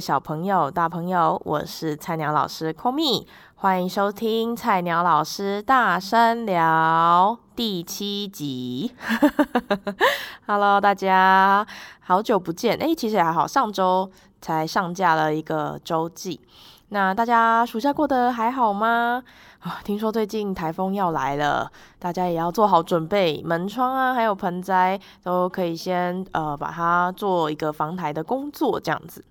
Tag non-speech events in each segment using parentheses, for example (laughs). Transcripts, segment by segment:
小朋友、大朋友，我是菜鸟老师 Komi，欢迎收听菜鸟老师大声聊第七集。(laughs) Hello，大家好久不见，哎，其实也还好，上周才上架了一个周记。那大家暑假过得还好吗？啊，听说最近台风要来了，大家也要做好准备，门窗啊，还有盆栽都可以先呃把它做一个防台的工作，这样子。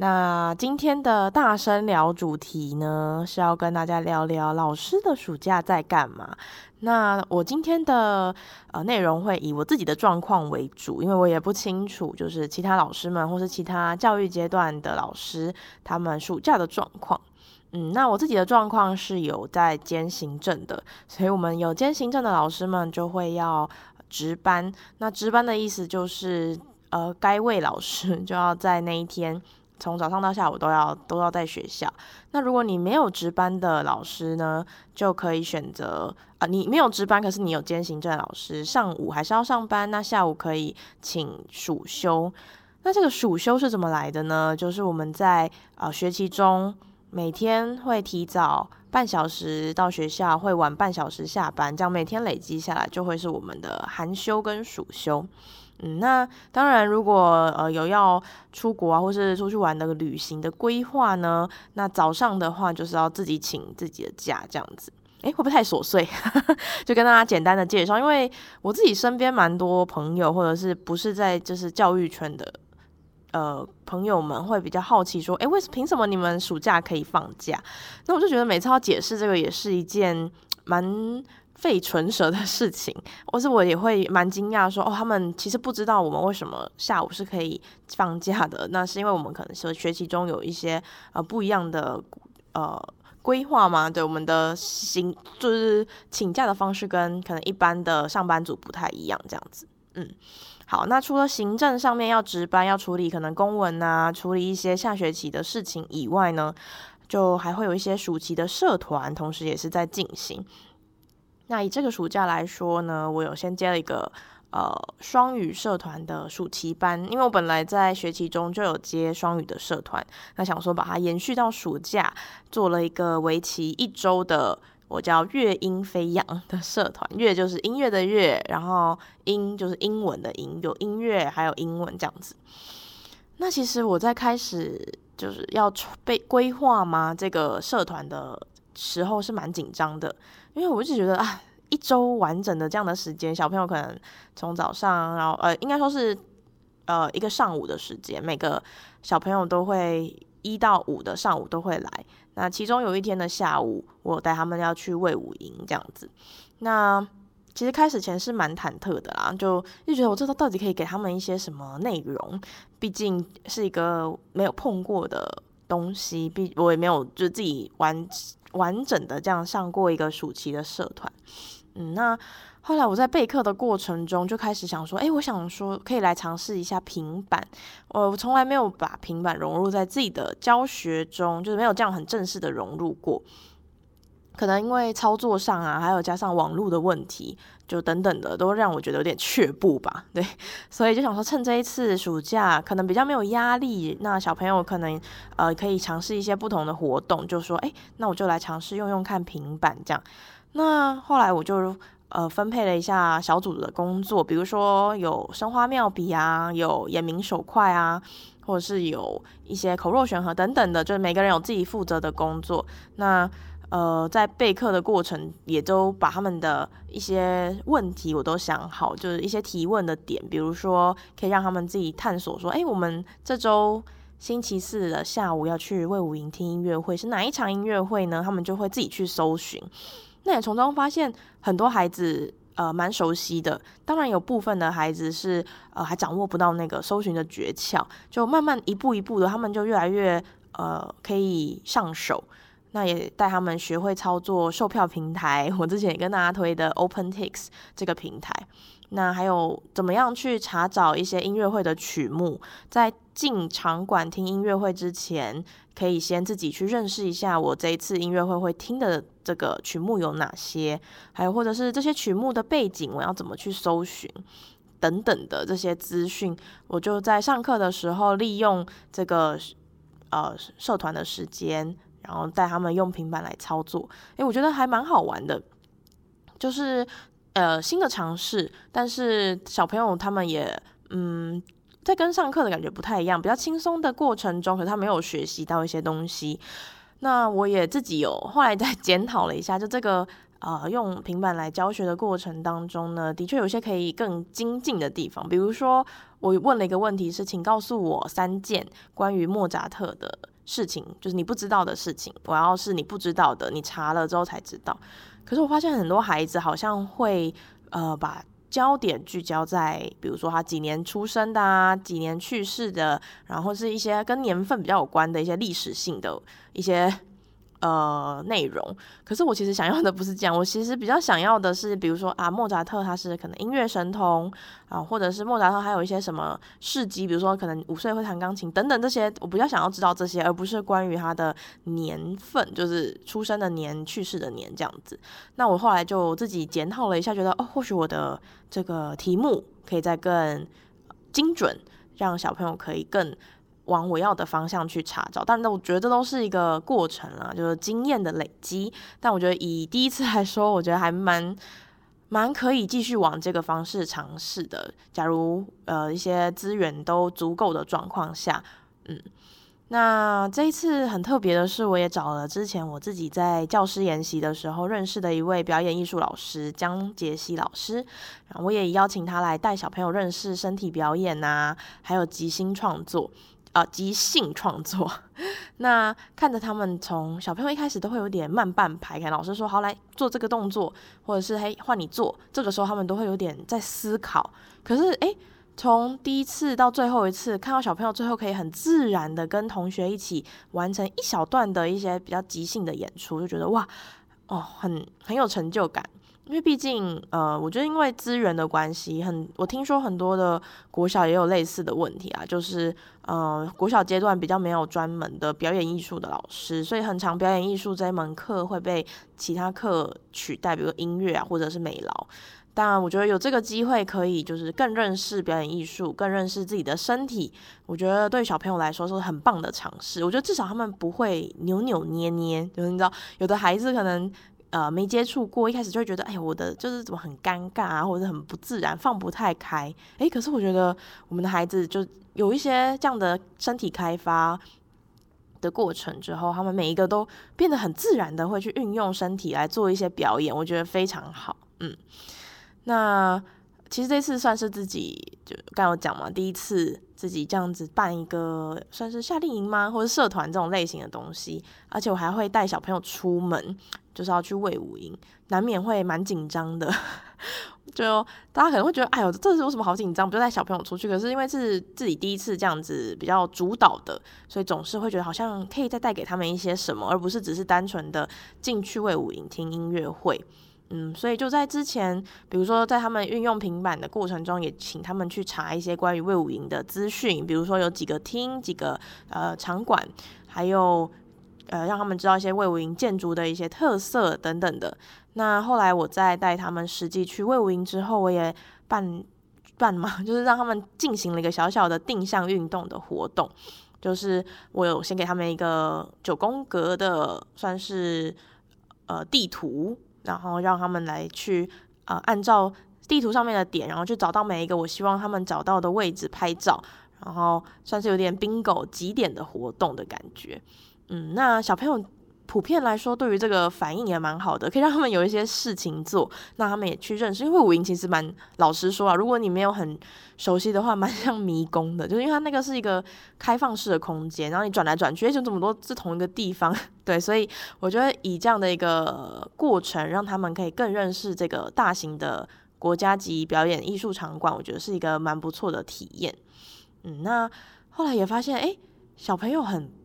那今天的大声聊主题呢，是要跟大家聊聊老师的暑假在干嘛。那我今天的呃内容会以我自己的状况为主，因为我也不清楚，就是其他老师们或是其他教育阶段的老师他们暑假的状况。嗯，那我自己的状况是有在兼行政的，所以我们有兼行政的老师们就会要值班。那值班的意思就是，呃，该位老师就要在那一天。从早上到下午都要都要在学校。那如果你没有值班的老师呢，就可以选择啊、你没有值班，可是你有兼行政老师，上午还是要上班，那下午可以请暑休。那这个暑休是怎么来的呢？就是我们在啊、学期中每天会提早半小时到学校，会晚半小时下班，这样每天累积下来就会是我们的寒休跟暑休。嗯，那当然，如果呃有要出国啊，或是出去玩的旅行的规划呢，那早上的话就是要自己请自己的假这样子。诶，会不会太琐碎？(laughs) 就跟大家简单的介绍，因为我自己身边蛮多朋友，或者是不是在就是教育圈的呃朋友们，会比较好奇说，诶，为什凭什么你们暑假可以放假？那我就觉得每次要解释这个也是一件蛮。费唇舌的事情，或是我也会蛮惊讶说，哦，他们其实不知道我们为什么下午是可以放假的。那是因为我们可能是学期中有一些呃不一样的呃规划嘛，对，我们的行就是请假的方式跟可能一般的上班族不太一样，这样子。嗯，好，那除了行政上面要值班要处理可能公文啊，处理一些下学期的事情以外呢，就还会有一些暑期的社团，同时也是在进行。那以这个暑假来说呢，我有先接了一个呃双语社团的暑期班，因为我本来在学期中就有接双语的社团，那想说把它延续到暑假，做了一个为期一周的我叫乐音飞扬的社团，乐就是音乐的乐，然后音就是英文的音，有音乐还有英文这样子。那其实我在开始就是要被规划吗，这个社团的时候是蛮紧张的。因为我一直觉得啊，一周完整的这样的时间，小朋友可能从早上，然后呃，应该说是呃一个上午的时间，每个小朋友都会一到五的上午都会来。那其中有一天的下午，我带他们要去魏武营这样子。那其实开始前是蛮忐忑的啦，就就觉得我这到底可以给他们一些什么内容？毕竟是一个没有碰过的东西，毕我也没有就自己玩。完整的这样上过一个暑期的社团，嗯，那后来我在备课的过程中就开始想说，诶，我想说可以来尝试一下平板，我从来没有把平板融入在自己的教学中，就是没有这样很正式的融入过。可能因为操作上啊，还有加上网络的问题，就等等的，都让我觉得有点却步吧。对，所以就想说，趁这一次暑假可能比较没有压力，那小朋友可能呃可以尝试一些不同的活动，就说，诶，那我就来尝试用用看平板这样。那后来我就呃分配了一下小组的工作，比如说有生花妙笔啊，有眼明手快啊，或者是有一些口若悬河等等的，就是每个人有自己负责的工作。那呃，在备课的过程，也都把他们的一些问题我都想好，就是一些提问的点，比如说可以让他们自己探索，说，哎，我们这周星期四的下午要去魏武营听音乐会，是哪一场音乐会呢？他们就会自己去搜寻。那也从中发现很多孩子呃蛮熟悉的，当然有部分的孩子是呃还掌握不到那个搜寻的诀窍，就慢慢一步一步的，他们就越来越呃可以上手。那也带他们学会操作售票平台，我之前也跟大家推的 OpenTix 这个平台。那还有怎么样去查找一些音乐会的曲目，在进场馆听音乐会之前，可以先自己去认识一下我这一次音乐会会听的这个曲目有哪些，还有或者是这些曲目的背景，我要怎么去搜寻等等的这些资讯，我就在上课的时候利用这个。呃社团的时间，然后带他们用平板来操作，诶，我觉得还蛮好玩的，就是呃新的尝试，但是小朋友他们也嗯在跟上课的感觉不太一样，比较轻松的过程中，可是他没有学习到一些东西。那我也自己有后来再 (laughs) 检讨了一下，就这个呃用平板来教学的过程当中呢，的确有些可以更精进的地方。比如说，我问了一个问题是，请告诉我三件关于莫扎特的事情，就是你不知道的事情。我要是你不知道的，你查了之后才知道。可是我发现很多孩子好像会呃把。焦点聚焦在，比如说他几年出生的啊，几年去世的，然后是一些跟年份比较有关的一些历史性的一些。呃，内容。可是我其实想要的不是这样，我其实比较想要的是，比如说啊，莫扎特他是可能音乐神童啊，或者是莫扎特还有一些什么事迹，比如说可能五岁会弹钢琴等等这些，我比较想要知道这些，而不是关于他的年份，就是出生的年、去世的年这样子。那我后来就自己检讨了一下，觉得哦，或许我的这个题目可以再更精准，让小朋友可以更。往我要的方向去查找，但是我觉得这都是一个过程啦，就是经验的累积。但我觉得以第一次来说，我觉得还蛮蛮可以继续往这个方式尝试的。假如呃一些资源都足够的状况下，嗯，那这一次很特别的是，我也找了之前我自己在教师研习的时候认识的一位表演艺术老师江杰西老师，然后我也邀请他来带小朋友认识身体表演啊，还有即兴创作。啊，即兴创作，那看着他们从小朋友一开始都会有点慢半拍，看老师说好来做这个动作，或者是嘿换你做，这个时候他们都会有点在思考。可是诶，从第一次到最后一次，看到小朋友最后可以很自然的跟同学一起完成一小段的一些比较即兴的演出，就觉得哇，哦，很很有成就感。因为毕竟，呃，我觉得因为资源的关系，很我听说很多的国小也有类似的问题啊，就是，呃，国小阶段比较没有专门的表演艺术的老师，所以很常表演艺术这一门课会被其他课取代，比如音乐啊，或者是美劳。当然，我觉得有这个机会可以就是更认识表演艺术，更认识自己的身体，我觉得对小朋友来说是很棒的尝试。我觉得至少他们不会扭扭捏捏，就是你知道，有的孩子可能。呃，没接触过，一开始就会觉得，哎，我的就是怎么很尴尬啊，或者很不自然，放不太开。哎，可是我觉得我们的孩子就有一些这样的身体开发的过程之后，他们每一个都变得很自然的会去运用身体来做一些表演，我觉得非常好。嗯，那其实这次算是自己就刚有讲嘛，第一次自己这样子办一个算是夏令营吗，或者社团这种类型的东西，而且我还会带小朋友出门。就是要去卫武营，难免会蛮紧张的。(laughs) 就大家可能会觉得，哎呦，这是有什么好紧张？不就带小朋友出去？可是因为是自己第一次这样子比较主导的，所以总是会觉得好像可以再带给他们一些什么，而不是只是单纯的进去卫武营听音乐会。嗯，所以就在之前，比如说在他们运用平板的过程中，也请他们去查一些关于魏武营的资讯，比如说有几个厅、几个呃场馆，还有。呃，让他们知道一些魏武营建筑的一些特色等等的。那后来我在带他们实际去魏武营之后，我也办办嘛，(laughs) 就是让他们进行了一个小小的定向运动的活动。就是我有先给他们一个九宫格的算是呃地图，然后让他们来去呃按照地图上面的点，然后去找到每一个我希望他们找到的位置拍照，然后算是有点 bingo 集点的活动的感觉。嗯，那小朋友普遍来说，对于这个反应也蛮好的，可以让他们有一些事情做，(laughs) 那他们也去认识。因为卫武营其实蛮老实说啊，如果你没有很熟悉的话，蛮像迷宫的，就是因为它那个是一个开放式的空间，然后你转来转去，就这么多是同一个地方，(laughs) 对，所以我觉得以这样的一个过程，让他们可以更认识这个大型的国家级表演艺术场馆，我觉得是一个蛮不错的体验。嗯，那后来也发现，哎，小朋友很。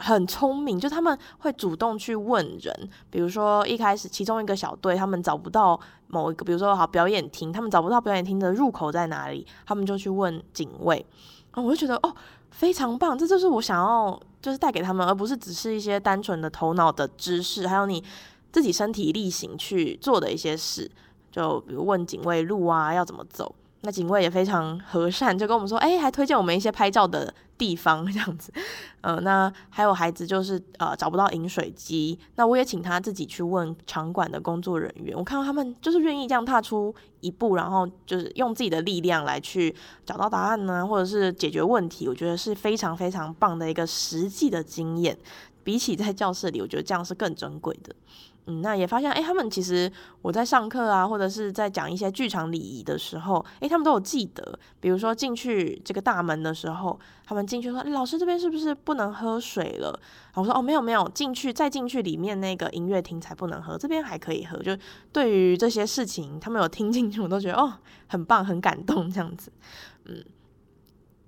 很聪明，就他们会主动去问人，比如说一开始其中一个小队他们找不到某一个，比如说好表演厅，他们找不到表演厅的入口在哪里，他们就去问警卫，啊我就觉得哦非常棒，这就是我想要就是带给他们，而不是只是一些单纯的头脑的知识，还有你自己身体力行去做的一些事，就比如问警卫路啊要怎么走，那警卫也非常和善，就跟我们说，哎，还推荐我们一些拍照的地方这样子。呃，那还有孩子就是呃找不到饮水机，那我也请他自己去问场馆的工作人员。我看到他们就是愿意这样踏出一步，然后就是用自己的力量来去找到答案呢，或者是解决问题。我觉得是非常非常棒的一个实际的经验，比起在教室里，我觉得这样是更珍贵的。嗯，那也发现，哎，他们其实我在上课啊，或者是在讲一些剧场礼仪的时候，哎，他们都有记得。比如说进去这个大门的时候，他们进去说：“老师这边是不是不能喝水了？”我说：“哦，没有没有，进去再进去里面那个音乐厅才不能喝，这边还可以喝。”就对于这些事情，他们有听进去，我都觉得哦，很棒，很感动这样子。嗯，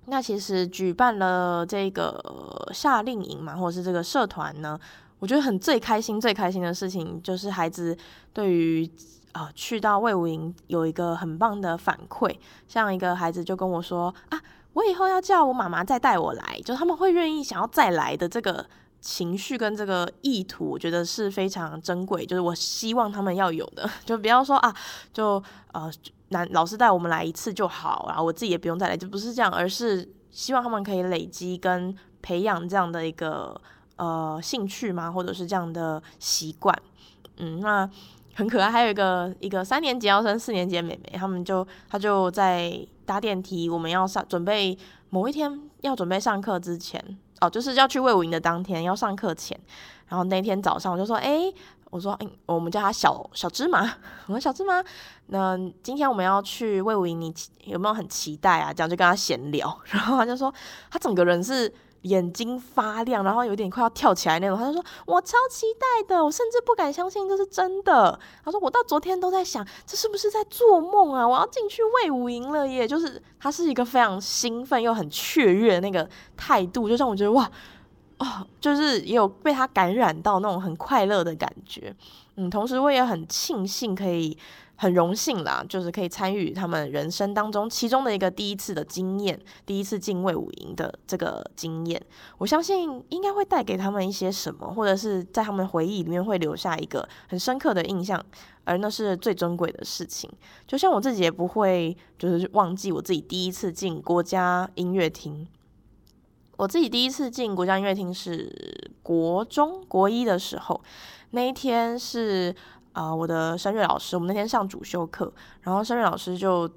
那其实举办了这个夏令营嘛，或者是这个社团呢。我觉得很最开心、最开心的事情，就是孩子对于啊、去到魏武营有一个很棒的反馈。像一个孩子就跟我说啊，我以后要叫我妈妈再带我来，就他们会愿意想要再来的这个情绪跟这个意图，我觉得是非常珍贵。就是我希望他们要有的，(laughs) 就不要说啊，就呃，男老师带我们来一次就好，然后我自己也不用再来，就不是这样，而是希望他们可以累积跟培养这样的一个。呃，兴趣吗？或者是这样的习惯，嗯，那很可爱。还有一个一个三年级要升四年级的妹妹，他们就她就在搭电梯，我们要上准备某一天要准备上课之前，哦，就是要去魏武营的当天要上课前，然后那天早上我就说，哎、我说，嗯，我们叫她小小芝麻，(laughs) 我说小芝麻，那今天我们要去魏武营，你有没有很期待啊？这样就跟她闲聊，(laughs) 然后她就说，她整个人是。眼睛发亮，然后有点快要跳起来那种。他就说：“我超期待的，我甚至不敢相信这是真的。”他说：“我到昨天都在想，这是不是在做梦啊？我要进去卫武营了耶！”就是他是一个非常兴奋又很雀跃的那个态度，就让我觉得哇哦，就是也有被他感染到那种很快乐的感觉。嗯，同时我也很庆幸可以。很荣幸啦，就是可以参与他们人生当中其中的一个第一次的经验，第一次进卫武营的这个经验，我相信应该会带给他们一些什么，或者是在他们回忆里面会留下一个很深刻的印象，而那是最珍贵的事情。就像我自己也不会就是忘记我自己第一次进国家音乐厅，我自己第一次进国家音乐厅是国中国一的时候，那一天是。啊、我的声乐老师，我们那天上主修课，然后声乐老师就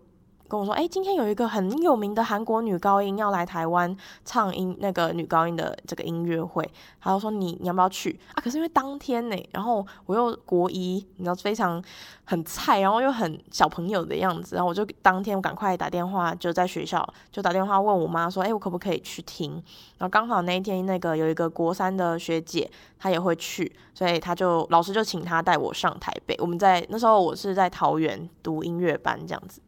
跟我说：“哎，今天有一个很有名的韩国女高音要来台湾唱音，那个女高音的这个音乐会。”他就说：“你你要不要去啊？”可是因为当天呢，然后我又国一，你知道非常很菜，然后又很小朋友的样子，然后我就当天我赶快打电话，就在学校就打电话问我妈说：“哎，我可不可以去听？”然后刚好那一天那个有一个国三的学姐，她也会去，所以她就老师就请她带我上台北。我们在那时候我是在桃园读音乐班这样子。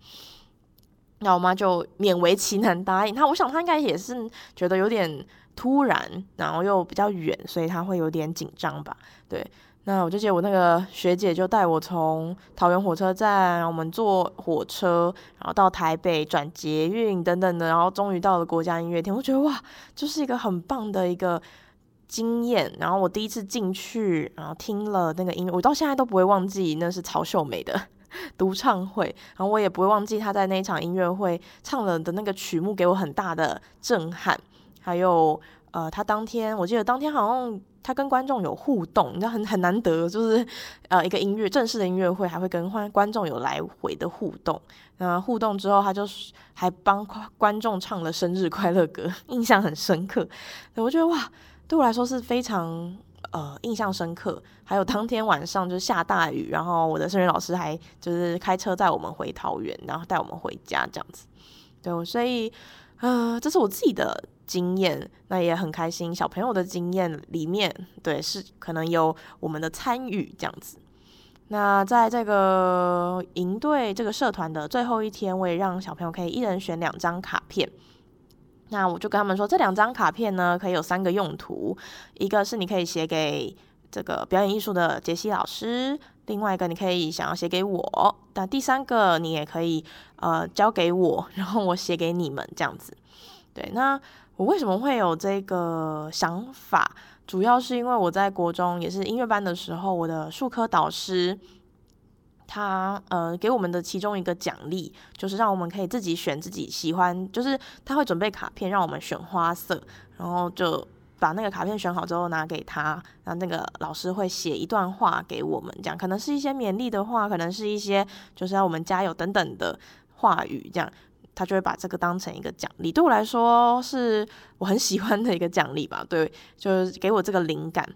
那我妈就勉为其难答应她，我想她应该也是觉得有点突然，然后又比较远，所以她会有点紧张吧。对，那我就记得我那个学姐就带我从桃园火车站，我们坐火车，然后到台北转捷运等等的，然后终于到了国家音乐厅。我觉得哇，就是一个很棒的一个经验。然后我第一次进去，然后听了那个音乐，我到现在都不会忘记那是曹秀美的。(laughs) 独唱会，然后我也不会忘记他在那一场音乐会唱了的那个曲目，给我很大的震撼。还有，呃，他当天我记得当天好像他跟观众有互动，你知道很很难得，就是呃一个音乐正式的音乐会还会跟观观众有来回的互动。那互动之后，他就还帮观众唱了生日快乐歌，印象很深刻。我觉得哇，对我来说是非常。呃，印象深刻。还有当天晚上就是下大雨，然后我的声乐老师还就是开车载我们回桃园，然后带我们回家这样子。对，所以呃，这是我自己的经验，那也很开心。小朋友的经验里面，对，是可能有我们的参与这样子。那在这个营队这个社团的最后一天，我也让小朋友可以一人选两张卡片。那我就跟他们说，这两张卡片呢，可以有三个用途。一个是你可以写给这个表演艺术的杰西老师，另外一个你可以想要写给我，那第三个你也可以呃交给我，然后我写给你们这样子。对，那我为什么会有这个想法？主要是因为我在国中也是音乐班的时候，我的术科导师他呃给我们的其中一个奖励，就是让我们可以自己选自己喜欢，就是他会准备卡片让我们选花色，然后就把那个卡片选好之后拿给他，然后那个老师会写一段话给我们，这样可能是一些勉励的话，可能是一些就是要我们加油等等的话语，这样他就会把这个当成一个奖励。对我来说，是我很喜欢的一个奖励吧，对，就是给我这个灵感。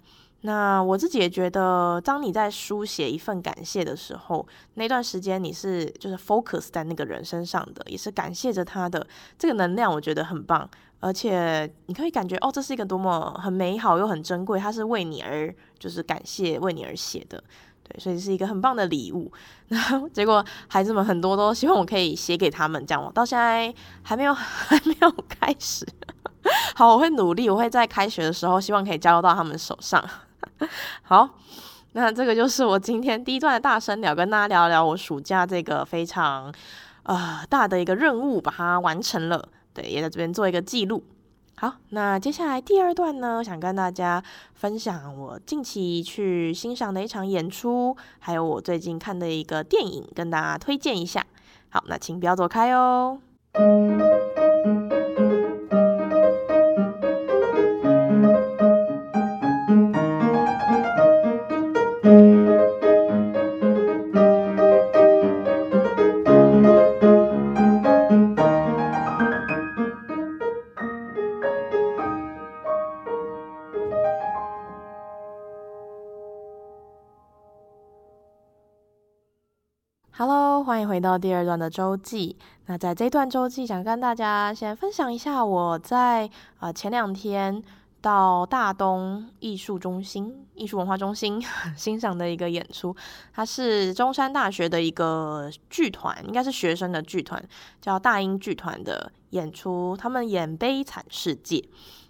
那我自己也觉得，当你在书写一份感谢的时候，那段时间你是就是 focus 在那个人身上的，也是感谢着他的这个能量，我觉得很棒。而且你可以感觉哦，这是一个多么很美好又很珍贵，它是为你而就是感谢为你而写的，对，所以是一个很棒的礼物。(laughs) 然后结果孩子们很多都希望我可以写给他们，这样我到现在还没有 (laughs) 还没有开始。(laughs) 好，我会努力，我会在开学的时候希望可以交到他们手上。(laughs) 好，那这个就是我今天第一段的大声聊，跟大家聊聊我暑假这个非常呃大的一个任务，把它完成了。对，也在这边做一个记录。好，那接下来第二段呢，想跟大家分享我近期去欣赏的一场演出，还有我最近看的一个电影，跟大家推荐一下。好，那请不要走开哦。Hello，欢迎回到第二段的周记。那在这段周记，想跟大家先分享一下我在啊、前两天到大东艺术中心、艺术文化中心 (laughs) 欣赏的一个演出。它是中山大学的一个剧团，应该是学生的剧团，叫大英剧团的演出。他们演《悲惨世界》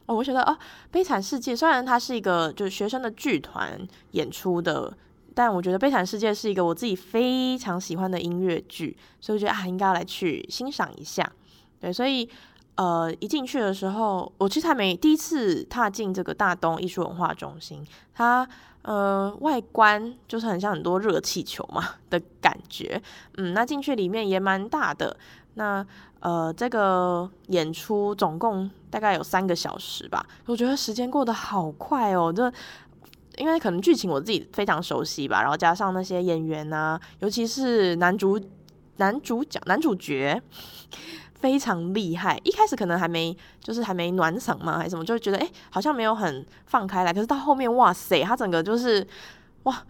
哦，我觉得啊，《悲惨世界》虽然它是一个就是学生的剧团演出的。但我觉得《悲惨世界》是一个我自己非常喜欢的音乐剧，所以我觉得啊，应该要来去欣赏一下。对，所以呃，一进去的时候，我其实还没第一次踏进这个大东艺术文化中心，它呃外观就是很像很多热气球嘛的感觉。嗯，那进去里面也蛮大的。那呃，这个演出总共大概有三个小时吧，我觉得时间过得好快哦，这。因为可能剧情我自己非常熟悉吧，然后加上那些演员啊，尤其是男主、男主角、男主角非常厉害。一开始可能还没，就是还没暖嗓嘛，还是什么，就觉得哎，好像没有很放开来。可是到后面，哇塞，他整个就是哇，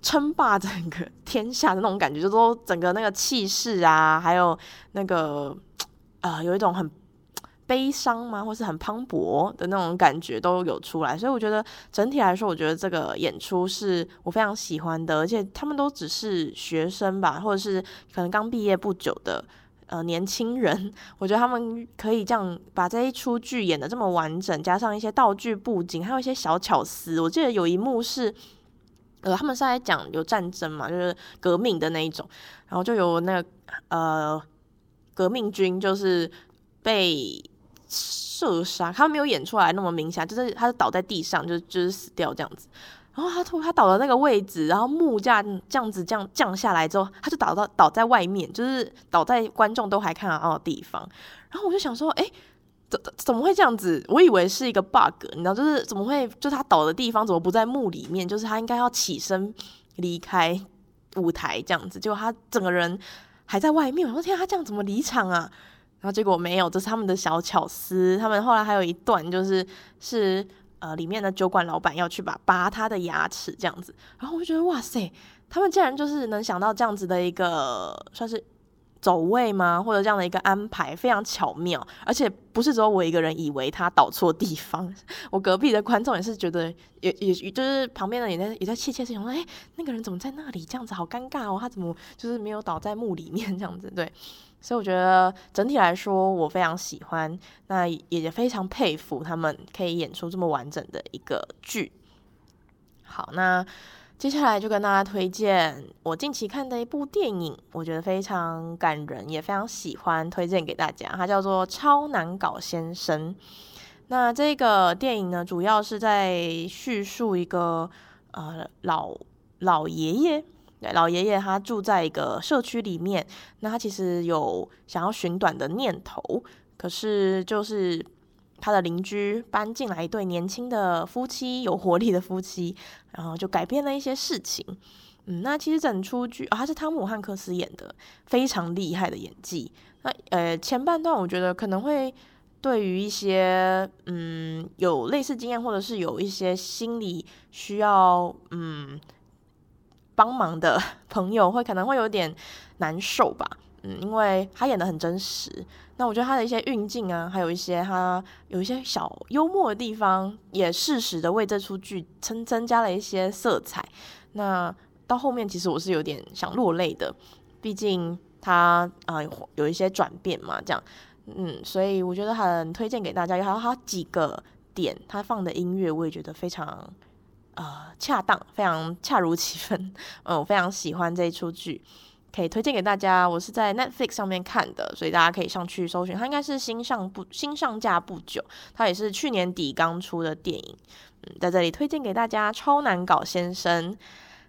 称霸整个天下的那种感觉，就说整个那个气势啊，还有那个呃，有一种很。悲伤吗？或是很磅礴的那种感觉都有出来，所以我觉得整体来说，我觉得这个演出是我非常喜欢的，而且他们都只是学生吧，或者是可能刚毕业不久的呃年轻人，我觉得他们可以这样把这一出剧演得这么完整，加上一些道具布景，还有一些小巧思。我记得有一幕是，呃，他们是在讲有战争嘛，就是革命的那一种，然后就有那个呃革命军就是被。射杀，他没有演出来那么明显，就是他是倒在地上，就就是死掉这样子。然后他突他倒的那个位置，然后木架这样子这样降下来之后，他就倒到倒在外面，就是倒在观众都还看得到的地方。然后我就想说，哎，怎怎么会这样子？我以为是一个 bug，你知道，就是怎么会，就他倒的地方怎么不在墓里面？就是他应该要起身离开舞台这样子，结果他整个人还在外面。我说天啊，他这样怎么离场啊？然后结果没有，这是他们的小巧思。他们后来还有一段，就是是呃里面的酒馆老板要去把拔他的牙齿这样子。然后我就觉得哇塞，他们竟然就是能想到这样子的一个算是走位吗？或者这样的一个安排，非常巧妙。而且不是只有我一个人以为他倒错地方，我隔壁的观众也是觉得，也也就是旁边的也在也在窃窃私语说，哎，那个人怎么在那里？这样子好尴尬哦，他怎么就是没有倒在墓里面这样子？对。所以我觉得整体来说，我非常喜欢，那也非常佩服他们可以演出这么完整的一个剧。好，那接下来就跟大家推荐我近期看的一部电影，我觉得非常感人，也非常喜欢，推荐给大家。它叫做《超难搞先生》。那这个电影呢，主要是在叙述一个呃老老爷爷。对，老爷爷他住在一个社区里面，那他其实有想要寻短的念头，可是就是他的邻居搬进来一对年轻的夫妻，有活力的夫妻，然后就改变了一些事情。嗯，那其实整出剧啊，他是汤姆汉克斯演的，非常厉害的演技。那呃，前半段我觉得可能会对于一些嗯有类似经验，或者是有一些心理需要嗯。帮忙的朋友会可能会有点难受吧，嗯，因为他演得很真实。那我觉得他的一些运镜啊，还有一些他有一些小幽默的地方，也适时的为这出剧增增加了一些色彩。那到后面其实我是有点想落泪的，毕竟他啊、有一些转变嘛，这样，嗯，所以我觉得很推荐给大家。还有他几个点，他放的音乐我也觉得非常。呃，恰当，非常恰如其分。嗯，我非常喜欢这一出剧，可以推荐给大家。我是在 Netflix 上面看的，所以大家可以上去搜寻。它应该是新上不新上架不久，它也是去年底刚出的电影。嗯，在这里推荐给大家《超难搞先生》。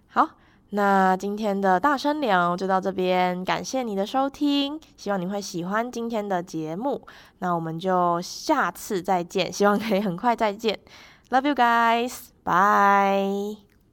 好，那今天的大声聊就到这边，感谢你的收听，希望你会喜欢今天的节目。那我们就下次再见，希望可以很快再见。Love you guys. Bye.